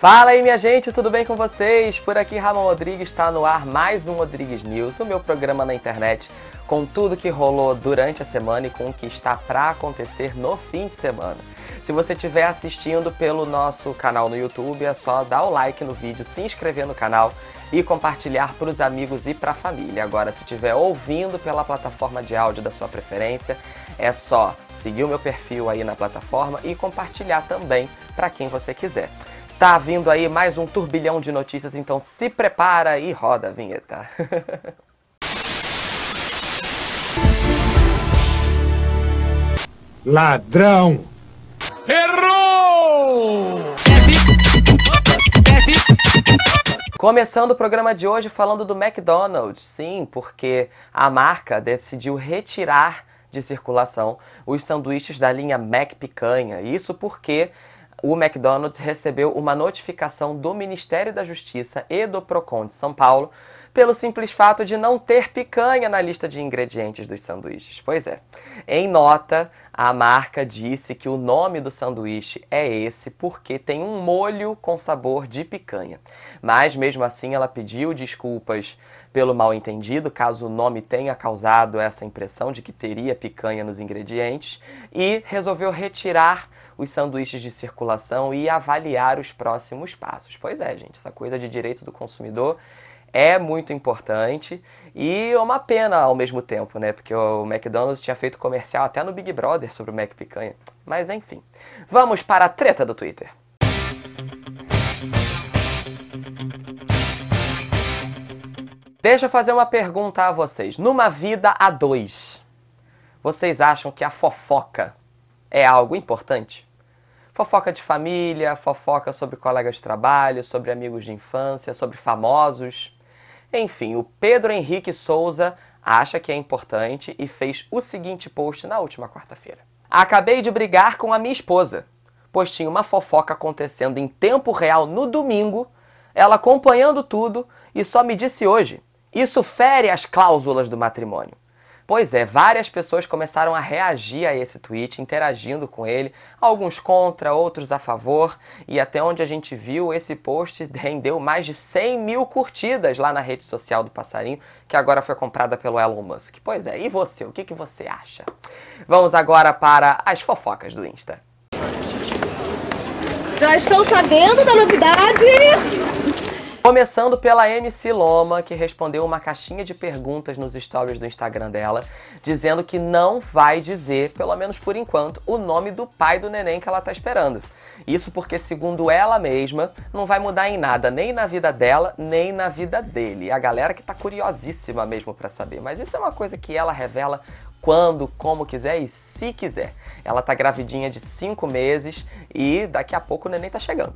Fala aí, minha gente, tudo bem com vocês? Por aqui, Ramon Rodrigues está no ar mais um Rodrigues News, o meu programa na internet com tudo que rolou durante a semana e com o que está para acontecer no fim de semana. Se você estiver assistindo pelo nosso canal no YouTube, é só dar o like no vídeo, se inscrever no canal e compartilhar para os amigos e para a família. Agora, se estiver ouvindo pela plataforma de áudio da sua preferência, é só seguir o meu perfil aí na plataforma e compartilhar também para quem você quiser. Tá vindo aí mais um turbilhão de notícias, então se prepara e roda a vinheta. Ladrão! Errou! Começando o programa de hoje falando do McDonald's, sim, porque a marca decidiu retirar de circulação os sanduíches da linha Mac Picanha. Isso porque o McDonald's recebeu uma notificação do Ministério da Justiça e do Procon de São Paulo pelo simples fato de não ter picanha na lista de ingredientes dos sanduíches. Pois é. Em nota, a marca disse que o nome do sanduíche é esse porque tem um molho com sabor de picanha. Mas mesmo assim, ela pediu desculpas pelo mal entendido, caso o nome tenha causado essa impressão de que teria picanha nos ingredientes, e resolveu retirar os sanduíches de circulação e avaliar os próximos passos. Pois é, gente, essa coisa de direito do consumidor é muito importante e é uma pena ao mesmo tempo, né? Porque o McDonald's tinha feito comercial até no Big Brother sobre o Mac Picanha. Mas enfim, vamos para a treta do Twitter. Deixa eu fazer uma pergunta a vocês. Numa vida a dois, vocês acham que a fofoca é algo importante? Fofoca de família, fofoca sobre colegas de trabalho, sobre amigos de infância, sobre famosos. Enfim, o Pedro Henrique Souza acha que é importante e fez o seguinte post na última quarta-feira. Acabei de brigar com a minha esposa, pois tinha uma fofoca acontecendo em tempo real no domingo, ela acompanhando tudo e só me disse hoje. Isso fere as cláusulas do matrimônio. Pois é, várias pessoas começaram a reagir a esse tweet, interagindo com ele, alguns contra, outros a favor, e até onde a gente viu, esse post rendeu mais de 100 mil curtidas lá na rede social do Passarinho, que agora foi comprada pelo Elon Musk. Pois é, e você, o que, que você acha? Vamos agora para as fofocas do Insta. Já estão sabendo da novidade? Começando pela MC Loma, que respondeu uma caixinha de perguntas nos stories do Instagram dela, dizendo que não vai dizer, pelo menos por enquanto, o nome do pai do neném que ela tá esperando. Isso porque, segundo ela mesma, não vai mudar em nada, nem na vida dela, nem na vida dele. A galera que tá curiosíssima mesmo para saber. Mas isso é uma coisa que ela revela quando, como quiser e se quiser. Ela tá gravidinha de 5 meses e daqui a pouco o neném tá chegando.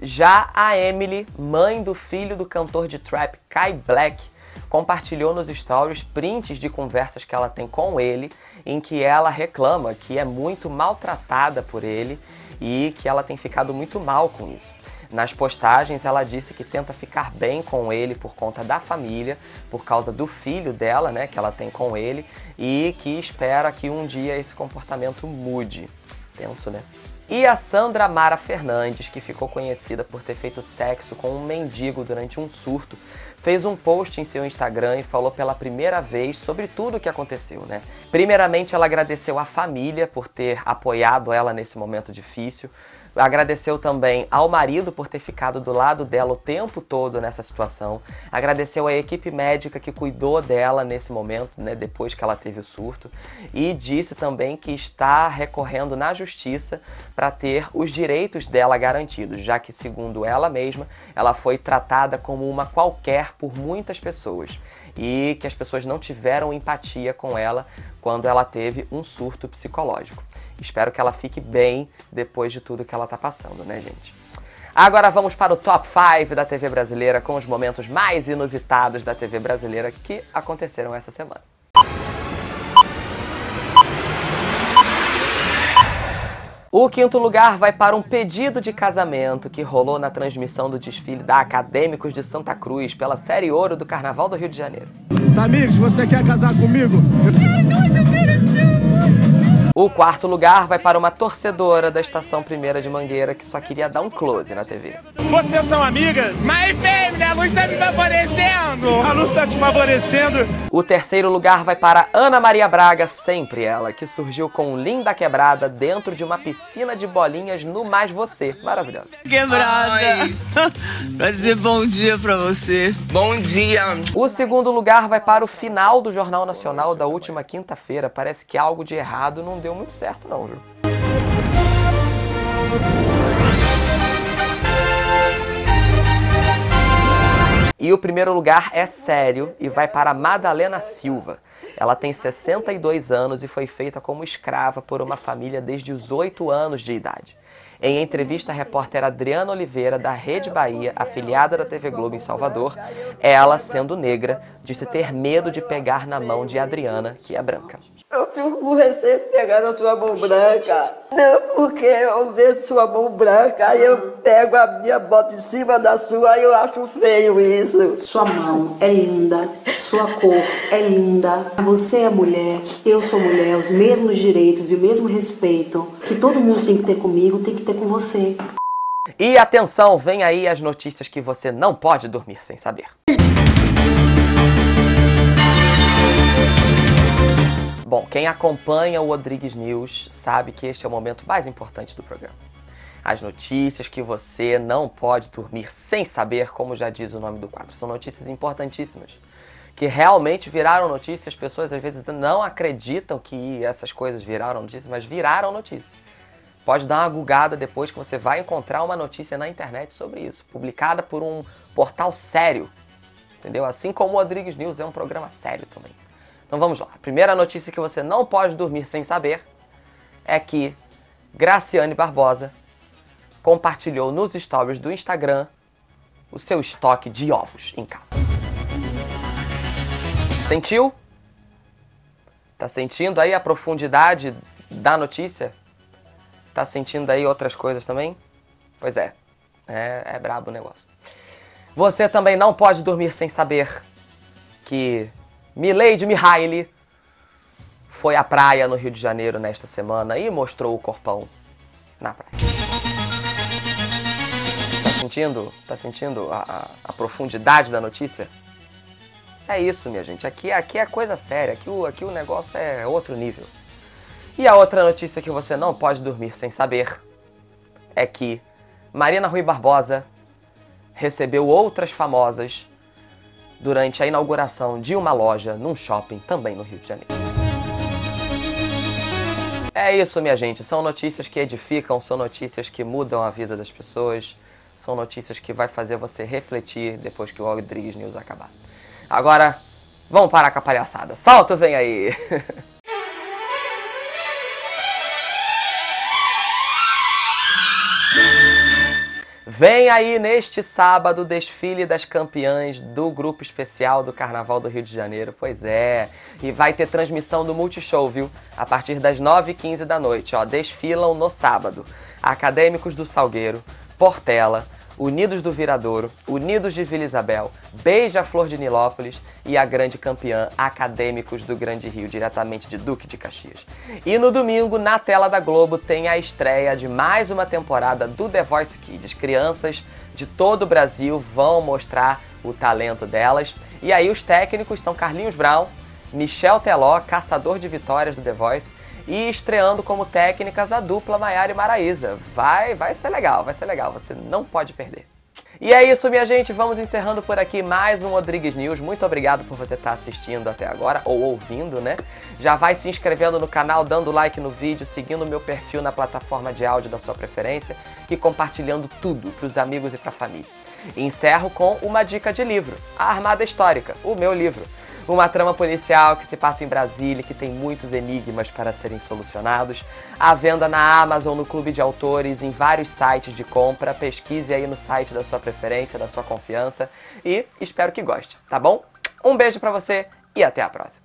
Já a Emily, mãe do filho do cantor de trap Kai Black, compartilhou nos stories prints de conversas que ela tem com ele, em que ela reclama que é muito maltratada por ele e que ela tem ficado muito mal com isso. Nas postagens, ela disse que tenta ficar bem com ele por conta da família, por causa do filho dela, né, que ela tem com ele, e que espera que um dia esse comportamento mude. Penso, né? E a Sandra Mara Fernandes, que ficou conhecida por ter feito sexo com um mendigo durante um surto, fez um post em seu Instagram e falou pela primeira vez sobre tudo o que aconteceu, né? Primeiramente, ela agradeceu à família por ter apoiado ela nesse momento difícil. Agradeceu também ao marido por ter ficado do lado dela o tempo todo nessa situação. Agradeceu à equipe médica que cuidou dela nesse momento, né, depois que ela teve o surto. E disse também que está recorrendo na justiça para ter os direitos dela garantidos, já que, segundo ela mesma, ela foi tratada como uma qualquer por muitas pessoas e que as pessoas não tiveram empatia com ela quando ela teve um surto psicológico. Espero que ela fique bem depois de tudo que ela tá passando, né, gente? Agora vamos para o top 5 da TV brasileira com os momentos mais inusitados da TV brasileira que aconteceram essa semana. O quinto lugar vai para um pedido de casamento que rolou na transmissão do desfile da Acadêmicos de Santa Cruz pela série Ouro do Carnaval do Rio de Janeiro. Tamires, você quer casar comigo? Quero, meu filho, O quarto lugar vai para uma torcedora da Estação Primeira de Mangueira que só queria dar um close na TV. Vocês são amigas? Mas, fêmea, a luz tá me favorecendo! A luz tá te favorecendo! O terceiro lugar vai para Ana Maria Braga, sempre ela, que surgiu com linda quebrada dentro de uma piscina de bolinhas no Mais Você. Maravilhosa. Quebrada! pra dizer bom dia pra você. Bom dia! O segundo lugar vai para o final do Jornal Nacional da última quinta-feira. Parece que algo de errado não deu muito certo, não, viu? E o primeiro lugar é sério e vai para Madalena Silva. Ela tem 62 anos e foi feita como escrava por uma família desde os 8 anos de idade. Em entrevista à repórter Adriana Oliveira, da Rede Bahia, afiliada da TV Globo em Salvador, ela, sendo negra, disse ter medo de pegar na mão de Adriana, que é branca. Eu fico com receio de pegar na sua mão branca. Não, porque eu vejo sua mão branca, aí eu pego a minha bota em cima da sua, aí eu acho feio isso. Sua mão é linda, sua cor é linda. Você é mulher, eu sou mulher, os mesmos direitos e o mesmo respeito que todo mundo tem que ter comigo, tem que ter com você. E atenção, vem aí as notícias que você não pode dormir sem saber. Bom, quem acompanha o Rodrigues News sabe que este é o momento mais importante do programa. As notícias que você não pode dormir sem saber, como já diz o nome do quadro. São notícias importantíssimas. Que realmente viraram notícias. As pessoas às vezes não acreditam que essas coisas viraram notícias, mas viraram notícias. Pode dar uma gugada depois que você vai encontrar uma notícia na internet sobre isso, publicada por um portal sério. Entendeu? Assim como o Rodrigues News é um programa sério também. Então vamos lá. A primeira notícia que você não pode dormir sem saber é que Graciane Barbosa compartilhou nos stories do Instagram o seu estoque de ovos em casa. Sentiu? Tá sentindo aí a profundidade da notícia? Tá sentindo aí outras coisas também? Pois é, é, é brabo o negócio. Você também não pode dormir sem saber que Milady Mihaly foi à praia no Rio de Janeiro nesta semana e mostrou o corpão na praia. Tá sentindo? Tá sentindo a, a, a profundidade da notícia? É isso, minha gente. Aqui, aqui é coisa séria. Aqui o, aqui o negócio é outro nível. E a outra notícia que você não pode dormir sem saber é que Marina Rui Barbosa recebeu outras famosas durante a inauguração de uma loja num shopping também no Rio de Janeiro. É isso, minha gente. São notícias que edificam, são notícias que mudam a vida das pessoas, são notícias que vai fazer você refletir depois que o Rodrigues News acabar. Agora, vamos parar com a palhaçada. Salto, vem aí! Vem aí neste sábado o desfile das campeãs do grupo especial do Carnaval do Rio de Janeiro. Pois é, e vai ter transmissão do Multishow, viu? A partir das 9h15 da noite, ó. Desfilam no sábado. Acadêmicos do Salgueiro, Portela, Unidos do Viradouro, Unidos de Vila Isabel, Beija-Flor de Nilópolis e a grande campeã Acadêmicos do Grande Rio, diretamente de Duque de Caxias. E no domingo, na tela da Globo, tem a estreia de mais uma temporada do The Voice Kids. Crianças de todo o Brasil vão mostrar o talento delas. E aí os técnicos são Carlinhos Brown, Michel Teló, caçador de vitórias do The Voice, e estreando como técnicas a dupla Maiara e Maraísa. Vai, vai ser legal, vai ser legal, você não pode perder. E é isso, minha gente, vamos encerrando por aqui mais um Rodrigues News. Muito obrigado por você estar assistindo até agora, ou ouvindo, né? Já vai se inscrevendo no canal, dando like no vídeo, seguindo o meu perfil na plataforma de áudio da sua preferência e compartilhando tudo para os amigos e para a família. encerro com uma dica de livro, A Armada Histórica, o meu livro. Uma trama policial que se passa em Brasília, que tem muitos enigmas para serem solucionados. À venda na Amazon, no Clube de Autores, em vários sites de compra. Pesquise aí no site da sua preferência, da sua confiança. E espero que goste, tá bom? Um beijo para você e até a próxima.